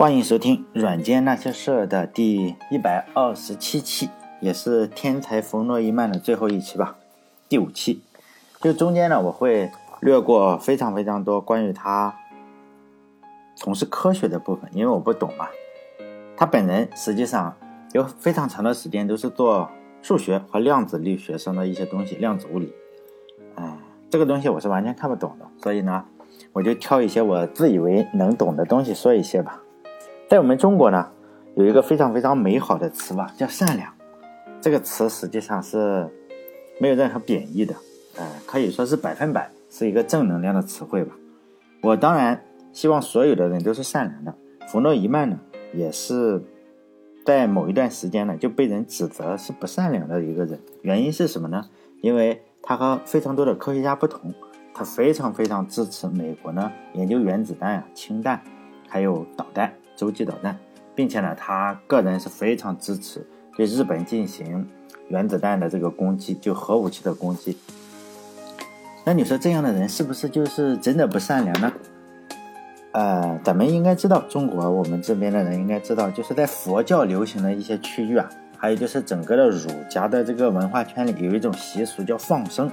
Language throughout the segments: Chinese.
欢迎收听《软件那些事儿》的第一百二十七期，也是天才冯诺依曼的最后一期吧，第五期。就中间呢，我会略过非常非常多关于他从事科学的部分，因为我不懂嘛。他本人实际上有非常长的时间都是做数学和量子力学上的一些东西，量子物理。哎，这个东西我是完全看不懂的，所以呢，我就挑一些我自以为能懂的东西说一些吧。在我们中国呢，有一个非常非常美好的词吧，叫善良。这个词实际上是没有任何贬义的，呃，可以说是百分百是一个正能量的词汇吧。我当然希望所有的人都是善良的。弗洛伊曼呢，也是在某一段时间呢就被人指责是不善良的一个人。原因是什么呢？因为他和非常多的科学家不同，他非常非常支持美国呢研究原子弹啊、氢弹，还有导弹。洲际导弹，并且呢，他个人是非常支持对日本进行原子弹的这个攻击，就核武器的攻击。那你说这样的人是不是就是真的不善良呢？呃，咱们应该知道，中国我们这边的人应该知道，就是在佛教流行的一些区域啊，还有就是整个的儒家的这个文化圈里，有一种习俗叫放生，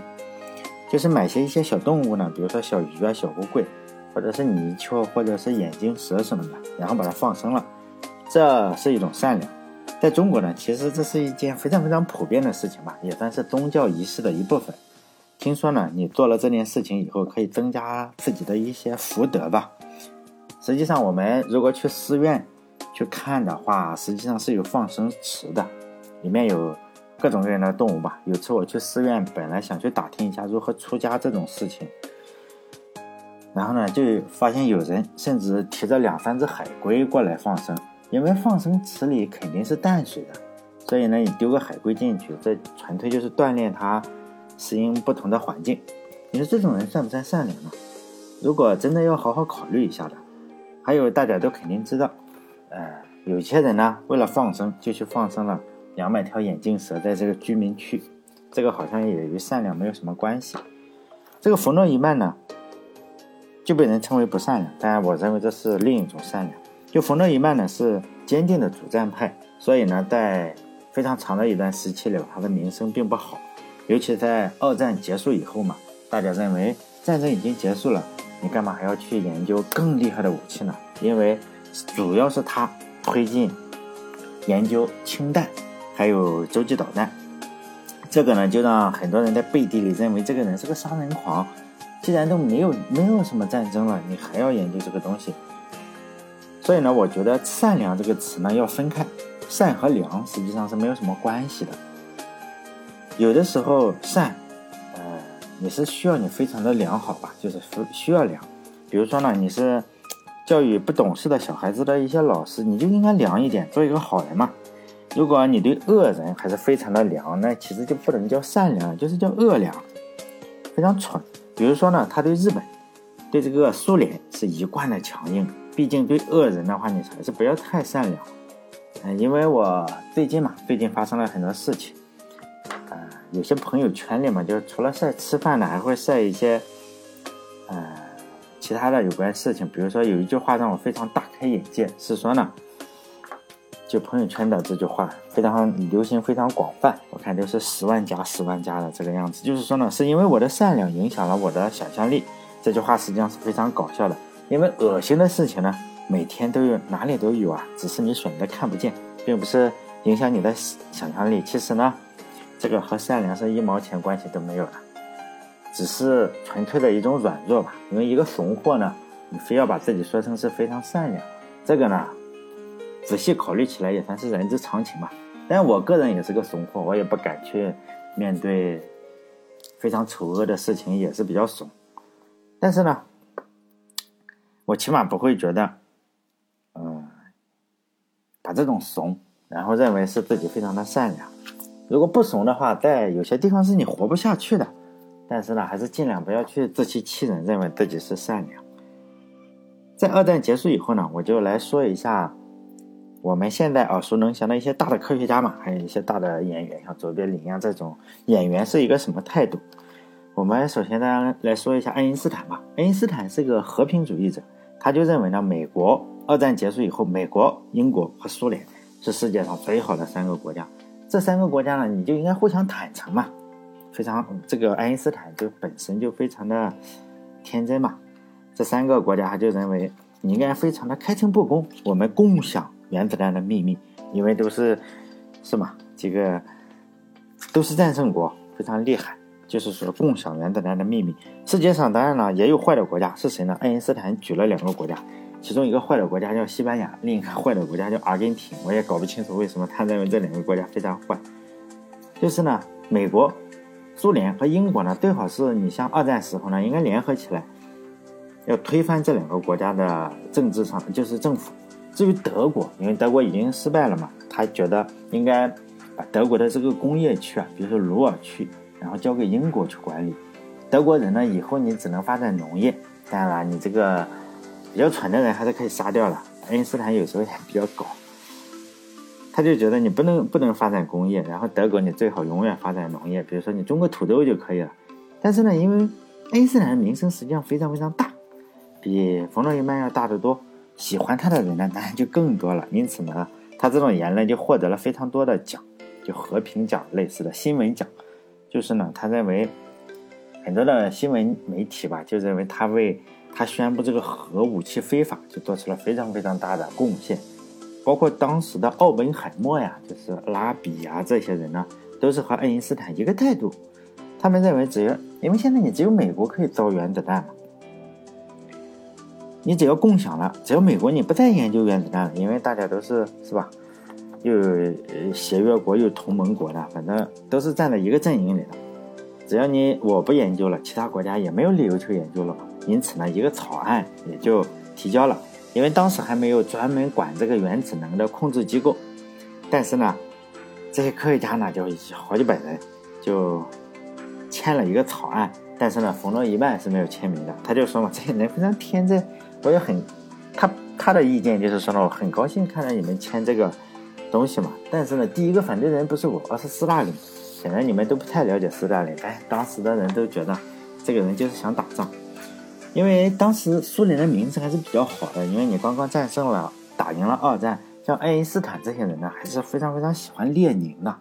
就是买些一些小动物呢，比如说小鱼啊、小乌龟。或者是泥鳅，或者是眼镜蛇什么的，然后把它放生了，这是一种善良。在中国呢，其实这是一件非常非常普遍的事情吧，也算是宗教仪式的一部分。听说呢，你做了这件事情以后，可以增加自己的一些福德吧。实际上，我们如果去寺院去看的话，实际上是有放生池的，里面有各种各样的动物吧。有次我去寺院，本来想去打听一下如何出家这种事情。然后呢，就发现有人甚至提着两三只海龟过来放生，因为放生池里肯定是淡水的，所以呢，你丢个海龟进去，这纯粹就是锻炼它适应不同的环境。你说这种人算不算善良呢？如果真的要好好考虑一下的，还有大家都肯定知道，呃，有些人呢为了放生就去放生了两百条眼镜蛇在这个居民区，这个好像也与善良没有什么关系。这个冯诺依曼呢？就被人称为不善良，当然我认为这是另一种善良。就冯诺依曼呢是坚定的主战派，所以呢在非常长的一段时期里，他的名声并不好。尤其在二战结束以后嘛，大家认为战争已经结束了，你干嘛还要去研究更厉害的武器呢？因为主要是他推进研究氢弹，还有洲际导弹，这个呢就让很多人在背地里认为这个人是个杀人狂。既然都没有没有什么战争了，你还要研究这个东西？所以呢，我觉得“善良”这个词呢要分开，善和良实际上是没有什么关系的。有的时候善，呃，你是需要你非常的良好吧，就是需要良。比如说呢，你是教育不懂事的小孩子的一些老师，你就应该良一点，做一个好人嘛。如果你对恶人还是非常的良，那其实就不能叫善良，就是叫恶良，非常蠢。比如说呢，他对日本，对这个苏联是一贯的强硬。毕竟对恶人的话，你还是不要太善良。嗯，因为我最近嘛，最近发生了很多事情。呃，有些朋友圈里嘛，就是除了晒吃饭的，还会晒一些，呃，其他的有关事情。比如说有一句话让我非常大开眼界，是说呢。就朋友圈的这句话非常流行，非常广泛，我看都是十万加十万加的这个样子。就是说呢，是因为我的善良影响了我的想象力。这句话实际上是非常搞笑的，因为恶心的事情呢，每天都有，哪里都有啊，只是你选择看不见，并不是影响你的想象力。其实呢，这个和善良是一毛钱关系都没有的，只是纯粹的一种软弱吧。因为一个怂货呢，你非要把自己说成是非常善良，这个呢。仔细考虑起来也算是人之常情吧，但我个人也是个怂货，我也不敢去面对非常丑恶的事情，也是比较怂。但是呢，我起码不会觉得，嗯，把这种怂，然后认为是自己非常的善良。如果不怂的话，在有些地方是你活不下去的。但是呢，还是尽量不要去自欺欺人，认为自己是善良。在二战结束以后呢，我就来说一下。我们现在耳熟能详的一些大的科学家嘛，还有一些大的演员，像卓别林呀这种演员是一个什么态度？我们首先呢来说一下爱因斯坦吧。爱因斯坦是个和平主义者，他就认为呢，美国二战结束以后，美国、英国和苏联是世界上最好的三个国家。这三个国家呢，你就应该互相坦诚嘛。非常，这个爱因斯坦就本身就非常的天真嘛。这三个国家他就认为你应该非常的开诚布公，我们共享原子弹的秘密，因为都是是嘛，这个都是战胜国，非常厉害。就是说共享原子弹的秘密。世界上当然了也有坏的国家，是谁呢？爱因斯坦举了两个国家。其中一个坏的国家叫西班牙，另一个坏的国家叫阿根廷。我也搞不清楚为什么他认为这两个国家非常坏。就是呢，美国、苏联和英国呢，最好是你像二战时候呢，应该联合起来，要推翻这两个国家的政治上就是政府。至于德国，因为德国已经失败了嘛，他觉得应该把德国的这个工业区啊，比如说鲁尔区，然后交给英国去管理。德国人呢，以后你只能发展农业，当然了，你这个。比较蠢的人还是可以杀掉了。爱因斯坦有时候也比较搞，他就觉得你不能不能发展工业，然后德国你最好永远发展农业，比如说你种个土豆就可以了。但是呢，因为爱因斯坦的名声实际上非常非常大，比冯诺依曼要大得多，喜欢他的人呢当然就更多了。因此呢，他这种言论就获得了非常多的奖，就和平奖类似的新闻奖。就是呢，他认为很多的新闻媒体吧，就认为他为。他宣布这个核武器非法，就做出了非常非常大的贡献，包括当时的奥本海默呀，就是拉比呀，这些人呢，都是和爱因斯坦一个态度。他们认为，只要因为现在你只有美国可以造原子弹嘛，你只要共享了，只要美国你不再研究原子弹了，因为大家都是是吧，又协约国又同盟国的，反正都是站在一个阵营里的。只要你我不研究了，其他国家也没有理由去研究了。因此呢，一个草案也就提交了，因为当时还没有专门管这个原子能的控制机构。但是呢，这些科学家呢，就好几百人就签了一个草案。但是呢，冯诺依曼是没有签名的。他就说嘛，这些人非常天真，我也很，他他的意见就是说呢，我很高兴看到你们签这个东西嘛。但是呢，第一个反对人不是我，而是斯大林。显然你们都不太了解斯大林，哎，当时的人都觉得这个人就是想打仗。因为当时苏联的名声还是比较好的，因为你刚刚战胜了、打赢了二战，像爱因斯坦这些人呢，还是非常非常喜欢列宁的，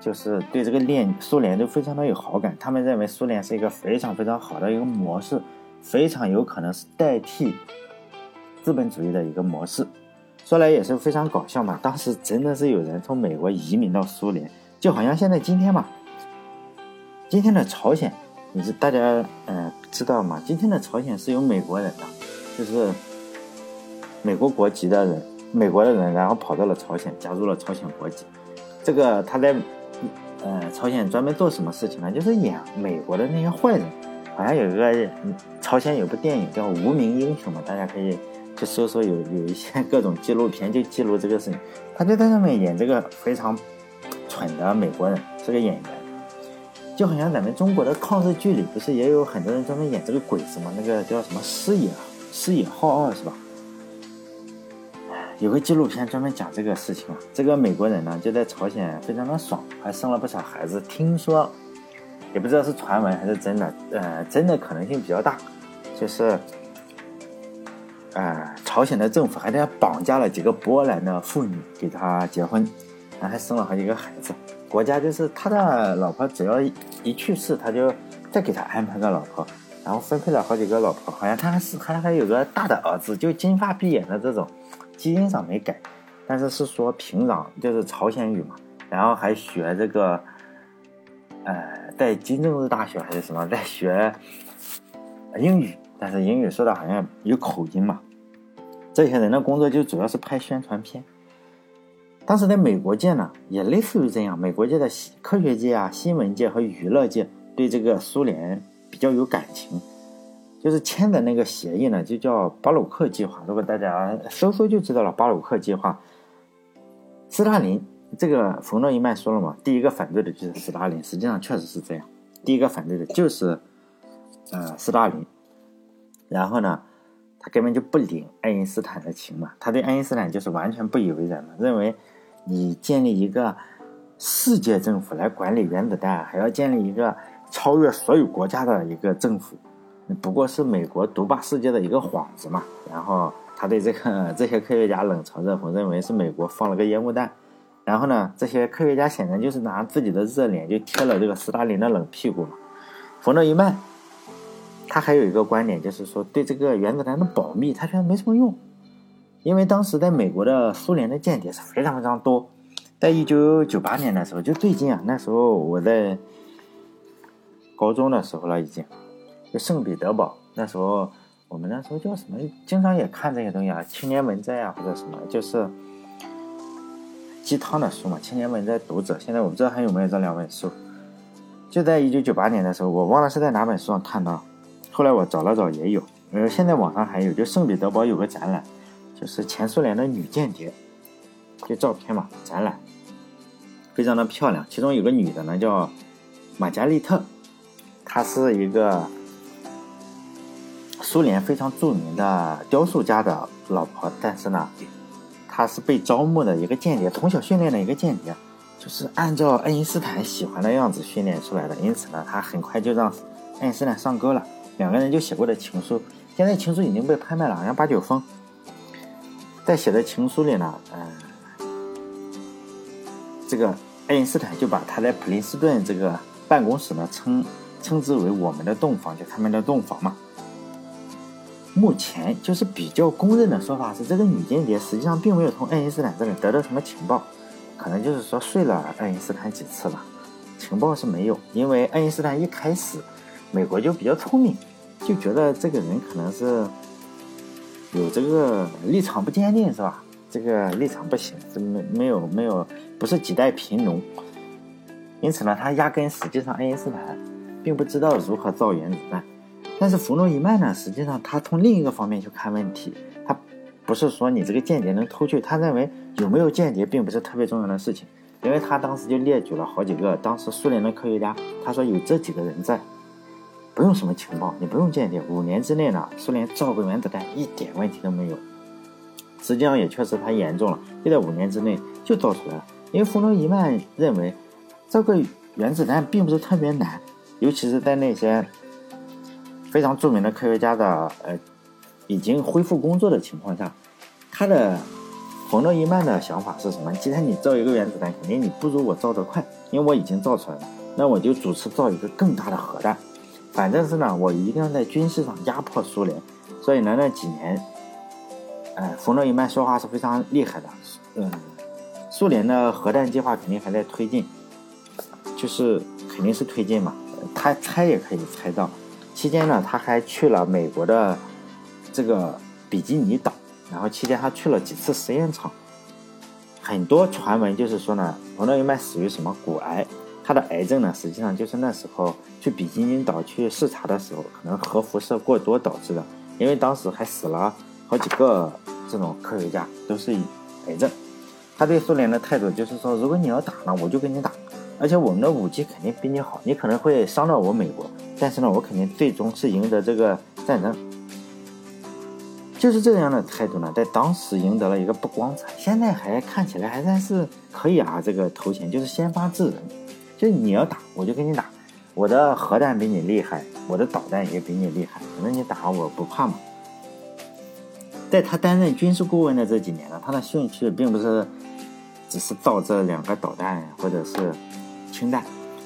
就是对这个列苏联都非常的有好感。他们认为苏联是一个非常非常好的一个模式，非常有可能是代替资本主义的一个模式。说来也是非常搞笑嘛，当时真的是有人从美国移民到苏联，就好像现在今天嘛，今天的朝鲜。你是大家嗯知道吗？今天的朝鲜是有美国人的，就是美国国籍的人，美国的人，然后跑到了朝鲜，加入了朝鲜国籍。这个他在呃朝鲜专门做什么事情呢？就是演美国的那些坏人。好像有一个人朝鲜有部电影叫《无名英雄》嘛，大家可以去搜搜，有有一些 各种纪录片就记录这个事情。他就在上面演这个非常蠢的美国人，是个演员。就好像咱们中国的抗日剧里，不是也有很多人专门演这个鬼子吗？那个叫什么师野师野浩二是吧？有个纪录片专门讲这个事情啊。这个美国人呢，就在朝鲜非常的爽，还生了不少孩子。听说也不知道是传闻还是真的，呃，真的可能性比较大，就是，呃，朝鲜的政府还在绑架了几个波兰的妇女给他结婚，然后还生了好几个孩子。国家就是他的老婆，只要一去世，他就再给他安排个老婆，然后分配了好几个老婆。好像他还是还还有个大的儿子，就金发碧眼的这种，基因上没改，但是是说平壤就是朝鲜语嘛，然后还学这个，呃，在金正日大学还是什么在学英语，但是英语说的好像有口音嘛。这些人的工作就主要是拍宣传片。当时在美国界呢，也类似于这样。美国界的科学界啊、新闻界和娱乐界对这个苏联比较有感情，就是签的那个协议呢，就叫巴鲁克计划。如果大家搜搜就知道了，巴鲁克计划。斯大林这个冯诺依曼说了嘛，第一个反对的就是斯大林，实际上确实是这样。第一个反对的就是呃斯大林，然后呢，他根本就不领爱因斯坦的情嘛，他对爱因斯坦就是完全不以为然的，认为。你建立一个世界政府来管理原子弹，还要建立一个超越所有国家的一个政府，不过是美国独霸世界的一个幌子嘛。然后他对这个这些科学家冷嘲热讽，认为是美国放了个烟雾弹。然后呢，这些科学家显然就是拿自己的热脸就贴了这个斯大林的冷屁股嘛。冯诺依曼，他还有一个观点，就是说对这个原子弹的保密，他觉得没什么用，因为当时在美国的苏联的间谍是非常非常多。在一九九八年的时候，就最近啊，那时候我在高中的时候了，已经就圣彼得堡那时候，我们那时候叫什么？经常也看这些东西啊，《青年文摘》啊，或者什么，就是鸡汤的书嘛，《青年文摘》读者。现在我不知道还有没有这两本书。就在一九九八年的时候，我忘了是在哪本书上看到，后来我找了找也有，呃，现在网上还有，就圣彼得堡有个展览，就是前苏联的女间谍，就照片嘛，展览。非常的漂亮，其中有个女的呢，叫玛加丽特，她是一个苏联非常著名的雕塑家的老婆，但是呢，她是被招募的一个间谍，从小训练的一个间谍，就是按照爱因斯坦喜欢的样子训练出来的，因此呢，她很快就让爱因斯坦上钩了，两个人就写过的情书，现在情书已经被拍卖了，好像八九封，在写的情书里呢，嗯，这个。爱因斯坦就把他在普林斯顿这个办公室呢称称之为我们的洞房，就他们的洞房嘛。目前就是比较公认的说法是，这个女间谍实际上并没有从爱因斯坦这里得到什么情报，可能就是说睡了爱因斯坦几次了，情报是没有。因为爱因斯坦一开始美国就比较聪明，就觉得这个人可能是有这个立场不坚定，是吧？这个立场不行，这没没有没有，不是几代贫农，因此呢，他压根实际上爱因斯坦并不知道如何造原子弹。但是弗洛伊曼呢，实际上他从另一个方面去看问题，他不是说你这个间谍能偷去，他认为有没有间谍并不是特别重要的事情，因为他当时就列举了好几个当时苏联的科学家，他说有这几个人在，不用什么情报，你不用间谍，五年之内呢，苏联造个原子弹一点问题都没有。实际上也确实太严重了，就在五年之内就造出来了。因为弗洛伊曼认为，这个原子弹并不是特别难，尤其是在那些非常著名的科学家的呃已经恢复工作的情况下，他的冯诺依曼的想法是什么？既然你造一个原子弹，肯定你不如我造得快，因为我已经造出来了，那我就主持造一个更大的核弹。反正是呢，我一定要在军事上压迫苏联。所以呢，那几年。哎，冯诺依曼说话是非常厉害的。嗯，苏联的核弹计划肯定还在推进，就是肯定是推进嘛。他猜也可以猜到。期间呢，他还去了美国的这个比基尼岛，然后期间他去了几次实验场。很多传闻就是说呢，冯诺依曼死于什么骨癌。他的癌症呢，实际上就是那时候去比基尼岛去视察的时候，可能核辐射过多导致的。因为当时还死了。好几个这种科学家都是癌症，他对苏联的态度就是说，如果你要打呢，我就跟你打，而且我们的武器肯定比你好，你可能会伤到我美国，但是呢，我肯定最终是赢得这个战争。就是这样的态度呢，在当时赢得了一个不光彩，现在还看起来还算是可以啊。这个头衔就是先发制人，就你要打，我就跟你打，我的核弹比你厉害，我的导弹也比你厉害，反正你打我不怕嘛。在他担任军事顾问的这几年呢，他的兴趣并不是只是造这两个导弹或者是氢弹，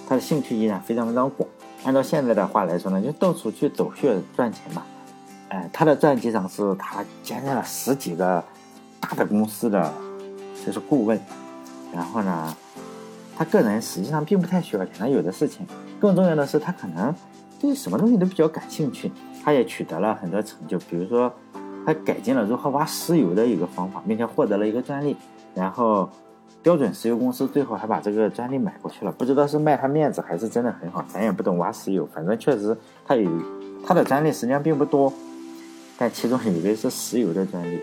他的兴趣依然非常非常广。按照现在的话来说呢，就到处去走穴赚钱嘛。哎，他的传记上是他兼任了十几个大的公司的就是顾问。然后呢，他个人实际上并不太需要钱，他有的事情。更重要的是，他可能对什么东西都比较感兴趣。他也取得了很多成就，比如说。他改进了如何挖石油的一个方法，并且获得了一个专利。然后，标准石油公司最后还把这个专利买过去了。不知道是卖他面子还是真的很好，咱也不懂挖石油。反正确实，他有他的专利实际上并不多，但其中有一个是石油的专利。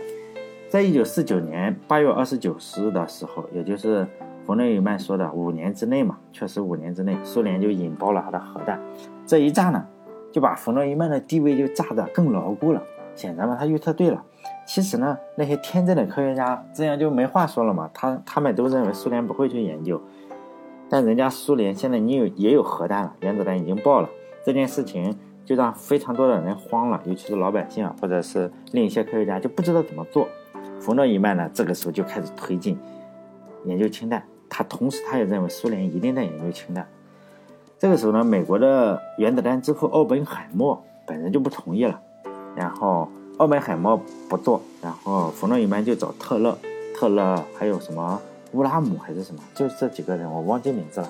在一九四九年八月二十九日的时候，也就是冯诺依曼说的五年之内嘛，确实五年之内，苏联就引爆了他的核弹。这一炸呢，就把冯诺依曼的地位就炸得更牢固了。显然嘛，他预测对了。其实呢，那些天真的科学家这样就没话说了嘛。他他们都认为苏联不会去研究，但人家苏联现在你有也有核弹了，原子弹已经爆了，这件事情就让非常多的人慌了，尤其是老百姓啊，或者是另一些科学家就不知道怎么做。冯诺依曼呢，这个时候就开始推进研究氢弹，他同时他也认为苏联一定在研究氢弹。这个时候呢，美国的原子弹之父奥本海默本人就不同意了，然后奥本海默不做，然后冯诺依曼就找特勒，特勒还有什么乌拉姆还是什么，就这几个人我忘记名字了，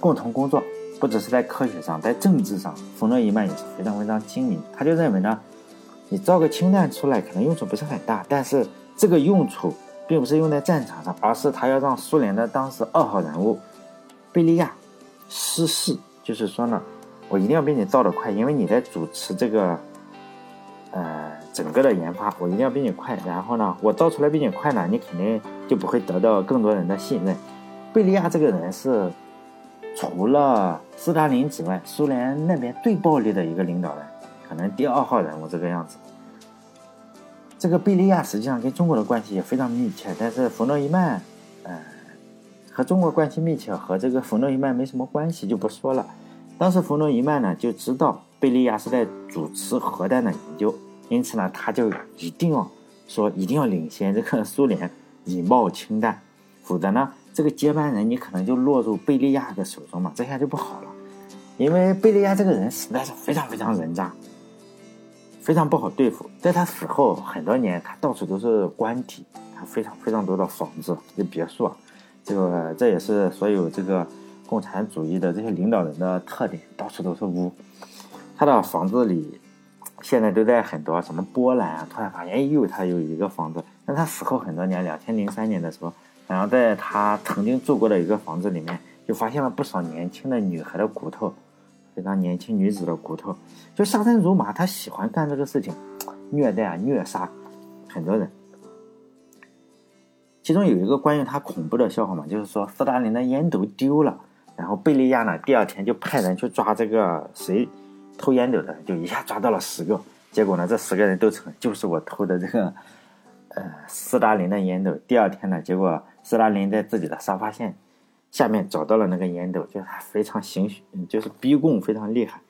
共同工作。不只是在科学上，在政治上，冯诺依曼也是非常非常精明。他就认为呢，你造个氢弹出来，可能用处不是很大，但是这个用处并不是用在战场上，而是他要让苏联的当时二号人物贝利亚失势。就是说呢，我一定要比你造的快，因为你在主持这个呃整个的研发，我一定要比你快。然后呢，我造出来比你快呢，你肯定就不会得到更多人的信任。贝利亚这个人是。除了斯大林之外，苏联那边最暴力的一个领导人，可能第二号人物这个样子。这个贝利亚实际上跟中国的关系也非常密切，但是冯诺依曼，呃，和中国关系密切，和这个冯诺依曼没什么关系就不说了。当时冯诺依曼呢就知道贝利亚是在主持核弹的研究，因此呢他就一定要说一定要领先这个苏联引爆氢弹，否则呢。这个接班人你可能就落入贝利亚的手中嘛，这下就不好了，因为贝利亚这个人实在是非常非常人渣，非常不好对付。在他死后很多年，他到处都是官邸，他非常非常多的房子、这别墅啊，这个这也是所有这个共产主义的这些领导人的特点，到处都是屋。他的房子里现在都在很多什么波兰啊，突然发现哎呦，他有一个房子，但他死后很多年，两千零三年的时候。然后在他曾经住过的一个房子里面，就发现了不少年轻的女孩的骨头，非常年轻女子的骨头，就杀人如麻。他喜欢干这个事情，虐待啊、虐杀很多人。其中有一个关于他恐怖的笑话嘛，就是说斯大林的烟斗丢了，然后贝利亚呢第二天就派人去抓这个谁偷烟斗的，就一下抓到了十个，结果呢这十个人都成就是我偷的这个呃斯大林的烟斗。第二天呢，结果。斯大林在自己的沙发线下面找到了那个烟斗，就是他非常行，就是逼供非常厉害。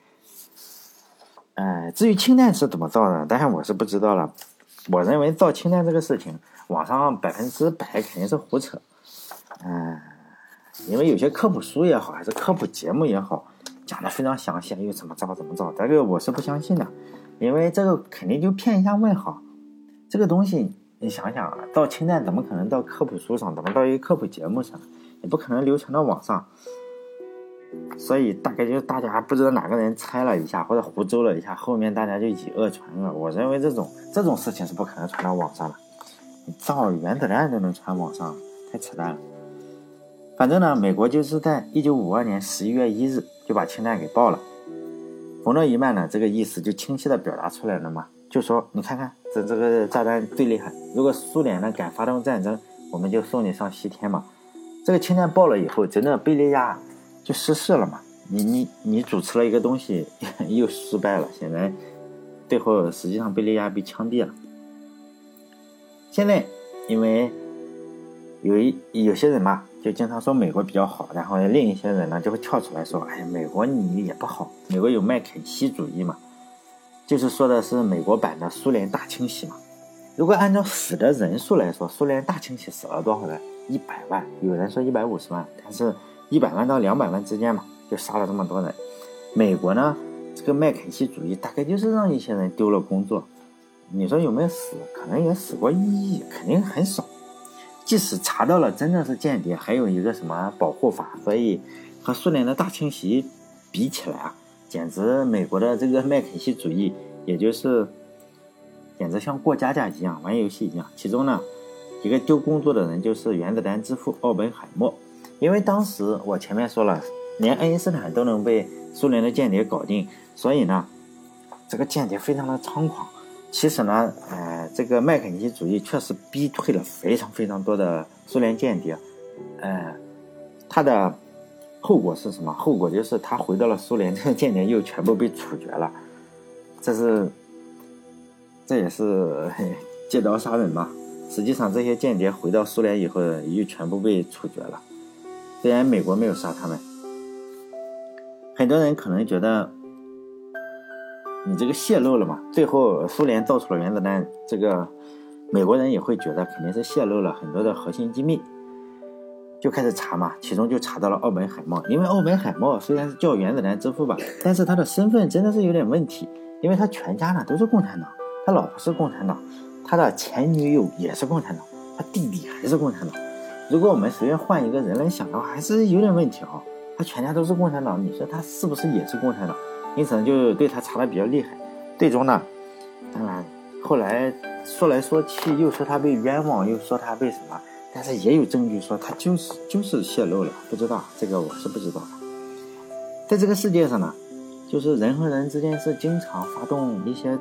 哎，至于氢弹是怎么造的，当然我是不知道了。我认为造氢弹这个事情，网上百分之百肯定是胡扯。嗯，因为有些科普书也好，还是科普节目也好，讲的非常详细，又怎么造怎么造，这个我是不相信的，因为这个肯定就骗一下问号，这个东西。你想想啊，造氢弹怎么可能到科普书上？怎么到一个科普节目上？也不可能流传到网上。所以大概就是大家不知道哪个人猜了一下，或者胡诌了一下，后面大家就以讹传讹。我认为这种这种事情是不可能传到网上的。你造原子弹都能传网上，太扯淡了。反正呢，美国就是在一九五二年十一月一日就把氢弹给爆了。冯诺依曼呢，这个意思就清晰的表达出来了嘛，就说你看看。这这个炸弹最厉害。如果苏联呢敢发动战争，我们就送你上西天嘛。这个氢弹爆了以后，真的贝利亚就失势了嘛。你你你主持了一个东西 又失败了，显然最后实际上贝利亚被枪毙了。现在因为有一有些人嘛，就经常说美国比较好，然后另一些人呢就会跳出来说，哎，美国你也不好，美国有麦肯锡主义嘛。就是说的是美国版的苏联大清洗嘛？如果按照死的人数来说，苏联大清洗死了多少人？一百万，有人说一百五十万，但是一百万到两百万之间嘛，就杀了这么多人。美国呢，这个麦肯锡主义大概就是让一些人丢了工作。你说有没有死？可能也死过一亿，肯定很少。即使查到了真的是间谍，还有一个什么保护法，所以和苏联的大清洗比起来啊。简直，美国的这个麦肯锡主义，也就是简直像过家家一样，玩游戏一样。其中呢，一个丢工作的人就是原子弹之父奥本海默，因为当时我前面说了，连爱因斯坦都能被苏联的间谍搞定，所以呢，这个间谍非常的猖狂。其实呢，呃，这个麦肯锡主义确实逼退了非常非常多的苏联间谍，呃，他的。后果是什么？后果就是他回到了苏联，这个间谍又全部被处决了。这是，这也是 借刀杀人嘛？实际上，这些间谍回到苏联以后，又全部被处决了。虽然美国没有杀他们，很多人可能觉得你这个泄露了嘛，最后苏联造出了原子弹，这个美国人也会觉得肯定是泄露了很多的核心机密，就开始查嘛，其中就查到了奥本海默。因为奥本海默虽然是叫原子弹之父吧，但是他的身份真的是有点问题，因为他全家呢都是共产党，他老婆是共产党，他的前女友也是共产党，他弟弟还是共产党。如果我们随便换一个人来想的话，还是有点问题啊。他全家都是共产党，你说他是不是也是共产党？因此呢，就对他查的比较厉害。最终呢，当然后来说来说去，又说他被冤枉，又说他被什么，但是也有证据说他就是就是泄露了，不知道这个我是不知道的。在这个世界上呢，就是人和人之间是经常发动一些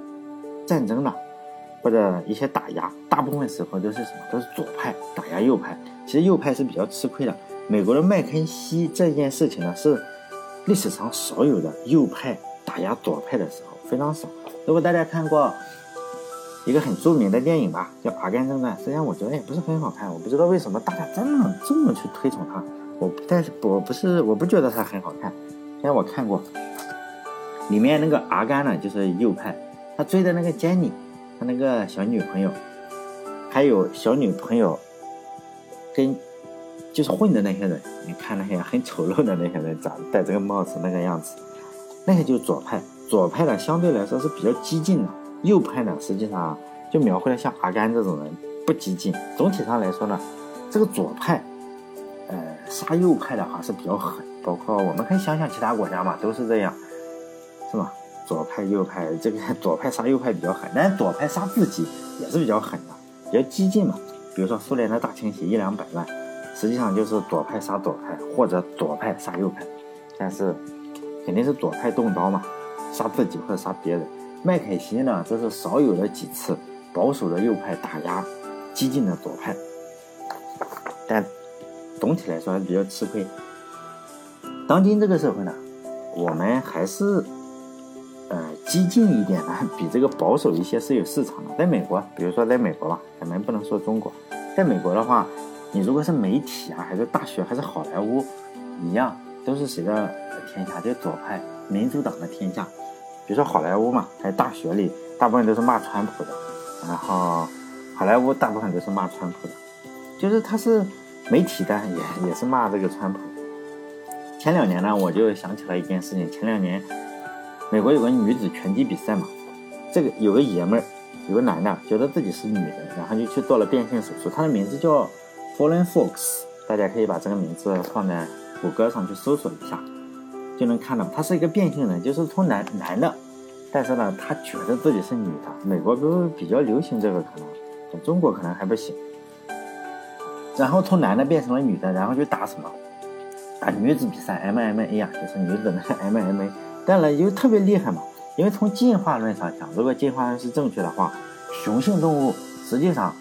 战争的，或者一些打压，大部分时候都是什么？都是左派打压右派。其实右派是比较吃亏的。美国的麦肯锡这件事情呢，是历史上少有的右派打压左派的时候，非常少。如果大家看过一个很著名的电影吧，叫《阿甘正传》，实际上我觉得也不是很好看。我不知道为什么大家这么这么去推崇它。我但是我不是我不觉得它很好看。虽然我看过，里面那个阿甘呢，就是右派，他追的那个珍妮他那个小女朋友，还有小女朋友跟。就是混的那些人，你看那些很丑陋的那些人，长戴这个帽子那个样子，那些就是左派。左派呢，相对来说是比较激进的；右派呢，实际上就描绘了像阿甘这种人不激进。总体上来说呢，这个左派，呃，杀右派的话是比较狠。包括我们可以想想其他国家嘛，都是这样，是吧？左派右派，这个 左派杀右派比较狠，但是左派杀自己也是比较狠的，比较激进嘛。比如说苏联的大清洗，一两百万。实际上就是左派杀左派，或者左派杀右派，但是肯定是左派动刀嘛，杀自己或者杀别人。麦凯锡呢，这是少有的几次保守的右派打压激进的左派，但总体来说还比较吃亏。当今这个社会呢，我们还是呃激进一点的，比这个保守一些是有市场的。在美国，比如说在美国吧，咱们不能说中国，在美国的话。你如果是媒体啊，还是大学，还是好莱坞，一样都是谁的天下？就左派民主党的天下。比如说好莱坞嘛，在大学里大部分都是骂川普的，然后好莱坞大部分都是骂川普的，就是他是媒体的，也也是骂这个川普。前两年呢，我就想起了一件事情。前两年，美国有个女子拳击比赛嘛，这个有个爷们儿，有个男的觉得自己是女的，然后就去做了变性手术，他的名字叫。Fallen Fox，大家可以把这个名字放在谷歌上去搜索一下，就能看到他是一个变性人，就是从男男的，但是呢，他觉得自己是女的。美国都比较流行这个，可能中国可能还不行。然后从男的变成了女的，然后就打什么？打女子比赛，MMA 啊，就是女子的 MMA。当然就特别厉害嘛，因为从进化论上讲，如果进化论是正确的话，雄性动物实际上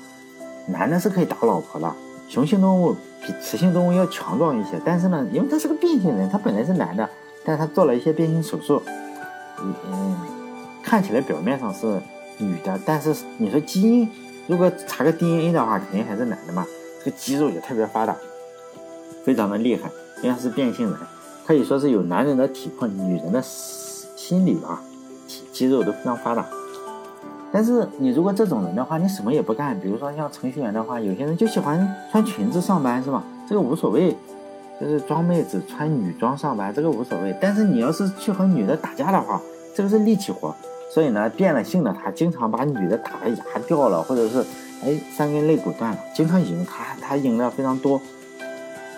男的是可以打老婆的。雄性动物比雌性动物要强壮一些，但是呢，因为他是个变性人，他本来是男的，但是他做了一些变性手术，嗯，看起来表面上是女的，但是你说基因，如果查个 DNA 的话，肯定还是男的嘛。这个肌肉也特别发达，非常的厉害，因为他是变性人，可以说是有男人的体魄，女人的心理吧，体肌肉都非常发达。但是你如果这种人的话，你什么也不干，比如说像程序员的话，有些人就喜欢穿裙子上班，是吧？这个无所谓，就是装妹子穿女装上班，这个无所谓。但是你要是去和女的打架的话，这个是力气活，所以呢，变了性的他经常把女的打的牙掉了，或者是哎三根肋骨断了，经常赢，他他赢的非常多。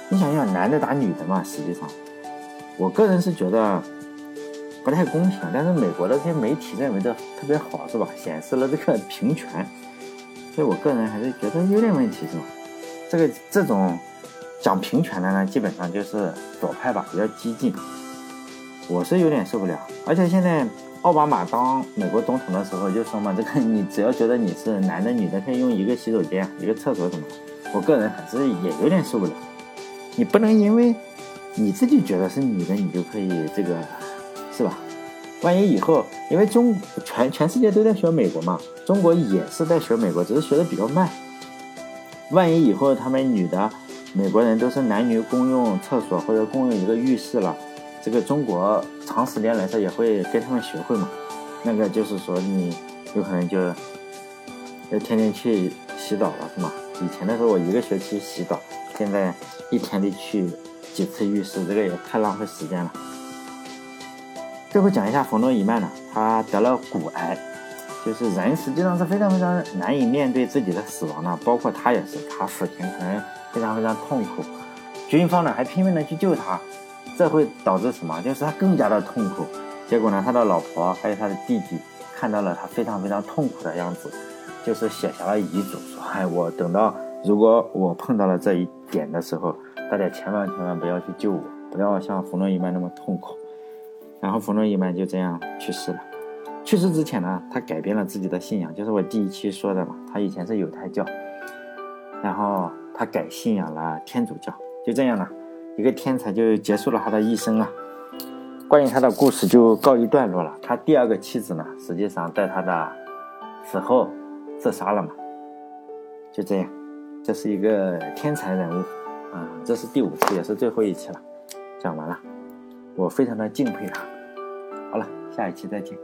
你想想，男的打女的嘛，实际上，我个人是觉得。不太公平，但是美国的这些媒体认为这特别好，是吧？显示了这个平权，所以我个人还是觉得有点问题，是吧？这个这种讲平权的呢，基本上就是左派吧，比较激进，我是有点受不了。而且现在奥巴马当美国总统的时候就说嘛，这个你只要觉得你是男的女的，可以用一个洗手间、一个厕所什么，我个人还是也有点受不了。你不能因为你自己觉得是女的，你就可以这个。是吧？万一以后，因为中全全世界都在学美国嘛，中国也是在学美国，只是学的比较慢。万一以后他们女的美国人都是男女共用厕所或者共用一个浴室了，这个中国长时间来说也会跟他们学会嘛？那个就是说你有可能就要天天去洗澡了，是吗？以前的时候我一个学期洗澡，现在一天得去几次浴室，这个也太浪费时间了。最后讲一下冯诺依曼呢，他得了骨癌，就是人实际上是非常非常难以面对自己的死亡的，包括他也是，他父亲可能非常非常痛苦，军方呢还拼命的去救他，这会导致什么？就是他更加的痛苦。结果呢，他的老婆还有他的弟弟看到了他非常非常痛苦的样子，就是写下了遗嘱，说：“哎，我等到如果我碰到了这一点的时候，大家千万千万不要去救我，不要像冯诺依曼那么痛苦。”然后冯诺依曼就这样去世了。去世之前呢，他改变了自己的信仰，就是我第一期说的嘛。他以前是犹太教，然后他改信仰了天主教。就这样呢，一个天才就结束了他的一生啊。关于他的故事就告一段落了。他第二个妻子呢，实际上在他的死后自杀了嘛。就这样，这是一个天才人物啊。这是第五期，也是最后一期了，讲完了。我非常的敬佩他。好了，下一期再见。